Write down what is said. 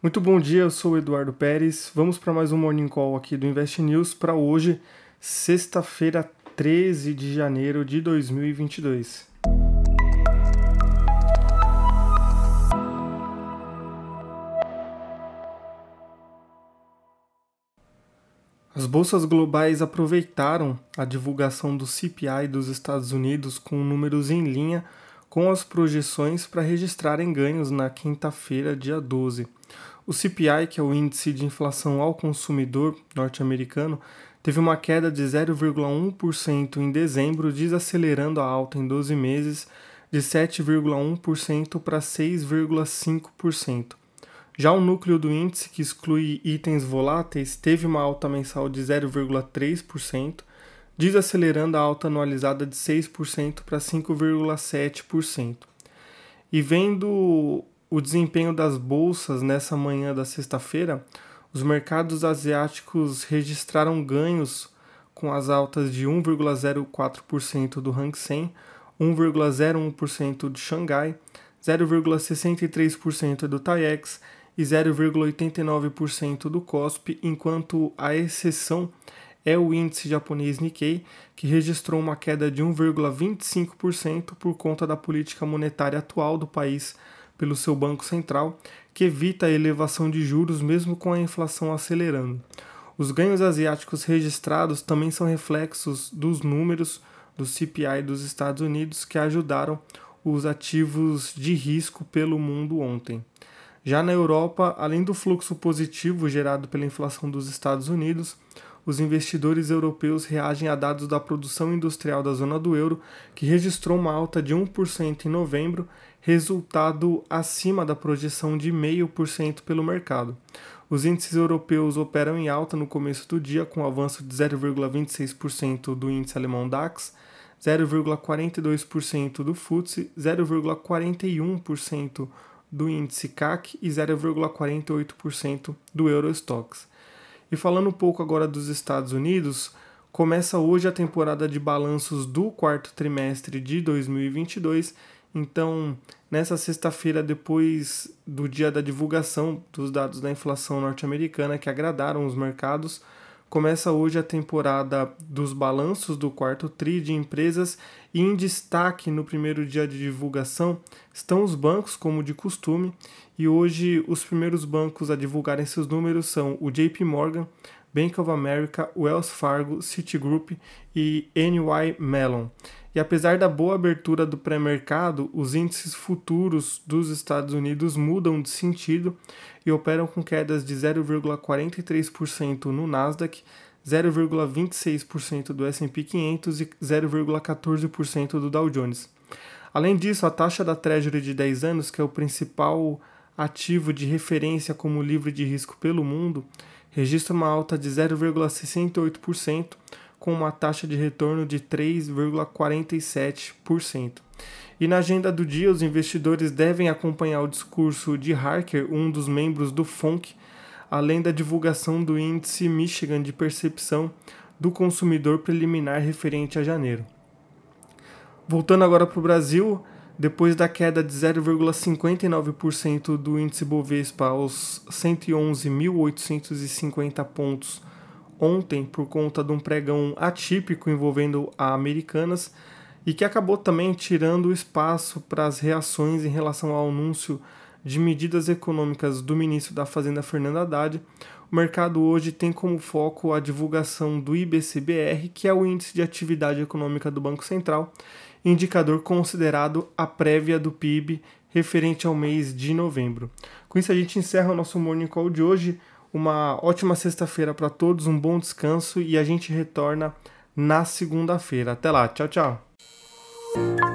Muito bom dia, eu sou o Eduardo Pérez. Vamos para mais um Morning Call aqui do Invest News para hoje, sexta-feira, 13 de janeiro de 2022. As bolsas globais aproveitaram a divulgação do CPI dos Estados Unidos com números em linha com as projeções para registrarem ganhos na quinta-feira, dia 12. O CPI, que é o índice de inflação ao consumidor norte-americano, teve uma queda de 0,1% em dezembro, desacelerando a alta em 12 meses de 7,1% para 6,5%. Já o núcleo do índice, que exclui itens voláteis, teve uma alta mensal de 0,3%, desacelerando a alta anualizada de 6% para 5,7%. E vendo o desempenho das bolsas nessa manhã da sexta-feira, os mercados asiáticos registraram ganhos com as altas de 1,04% do Hang Seng, 1,01% de Xangai, 0,63% do TAIEX e 0,89% do COSP, enquanto a exceção é o índice japonês Nikkei, que registrou uma queda de 1,25% por conta da política monetária atual do país pelo seu Banco Central, que evita a elevação de juros mesmo com a inflação acelerando. Os ganhos asiáticos registrados também são reflexos dos números do CPI dos Estados Unidos que ajudaram os ativos de risco pelo mundo ontem. Já na Europa, além do fluxo positivo gerado pela inflação dos Estados Unidos, os investidores europeus reagem a dados da produção industrial da zona do euro, que registrou uma alta de 1% em novembro, resultado acima da projeção de 0,5% pelo mercado. Os índices europeus operam em alta no começo do dia, com avanço de 0,26% do índice alemão DAX, 0,42% do FTSE, 0,41% do índice CAC e 0,48% do Eurostox. E falando um pouco agora dos Estados Unidos, começa hoje a temporada de balanços do quarto trimestre de 2022. Então, nessa sexta-feira, depois do dia da divulgação dos dados da inflação norte-americana que agradaram os mercados, começa hoje a temporada dos balanços do quarto TRI de empresas e em destaque no primeiro dia de divulgação estão os bancos, como de costume, e hoje os primeiros bancos a divulgarem seus números são o JP Morgan, Bank of America, Wells Fargo, Citigroup e NY Mellon. E apesar da boa abertura do pré-mercado, os índices futuros dos Estados Unidos mudam de sentido e operam com quedas de 0,43% no Nasdaq, 0,26% do S&P 500 e 0,14% do Dow Jones. Além disso, a taxa da Treasury de 10 anos, que é o principal ativo de referência como livre de risco pelo mundo, registra uma alta de 0,68%, com uma taxa de retorno de 3,47%. E na agenda do dia, os investidores devem acompanhar o discurso de Harker, um dos membros do FONC, além da divulgação do índice Michigan de percepção do consumidor preliminar referente a janeiro. Voltando agora para o Brasil, depois da queda de 0,59% do índice Bovespa aos 111.850 pontos ontem por conta de um pregão atípico envolvendo a Americanas, e que acabou também tirando espaço para as reações em relação ao anúncio de medidas econômicas do ministro da Fazenda Fernando Haddad. O mercado hoje tem como foco a divulgação do IBCBR, que é o índice de atividade econômica do Banco Central, indicador considerado a prévia do PIB referente ao mês de novembro. Com isso a gente encerra o nosso Morning Call de hoje. Uma ótima sexta-feira para todos, um bom descanso e a gente retorna na segunda-feira. Até lá, tchau, tchau.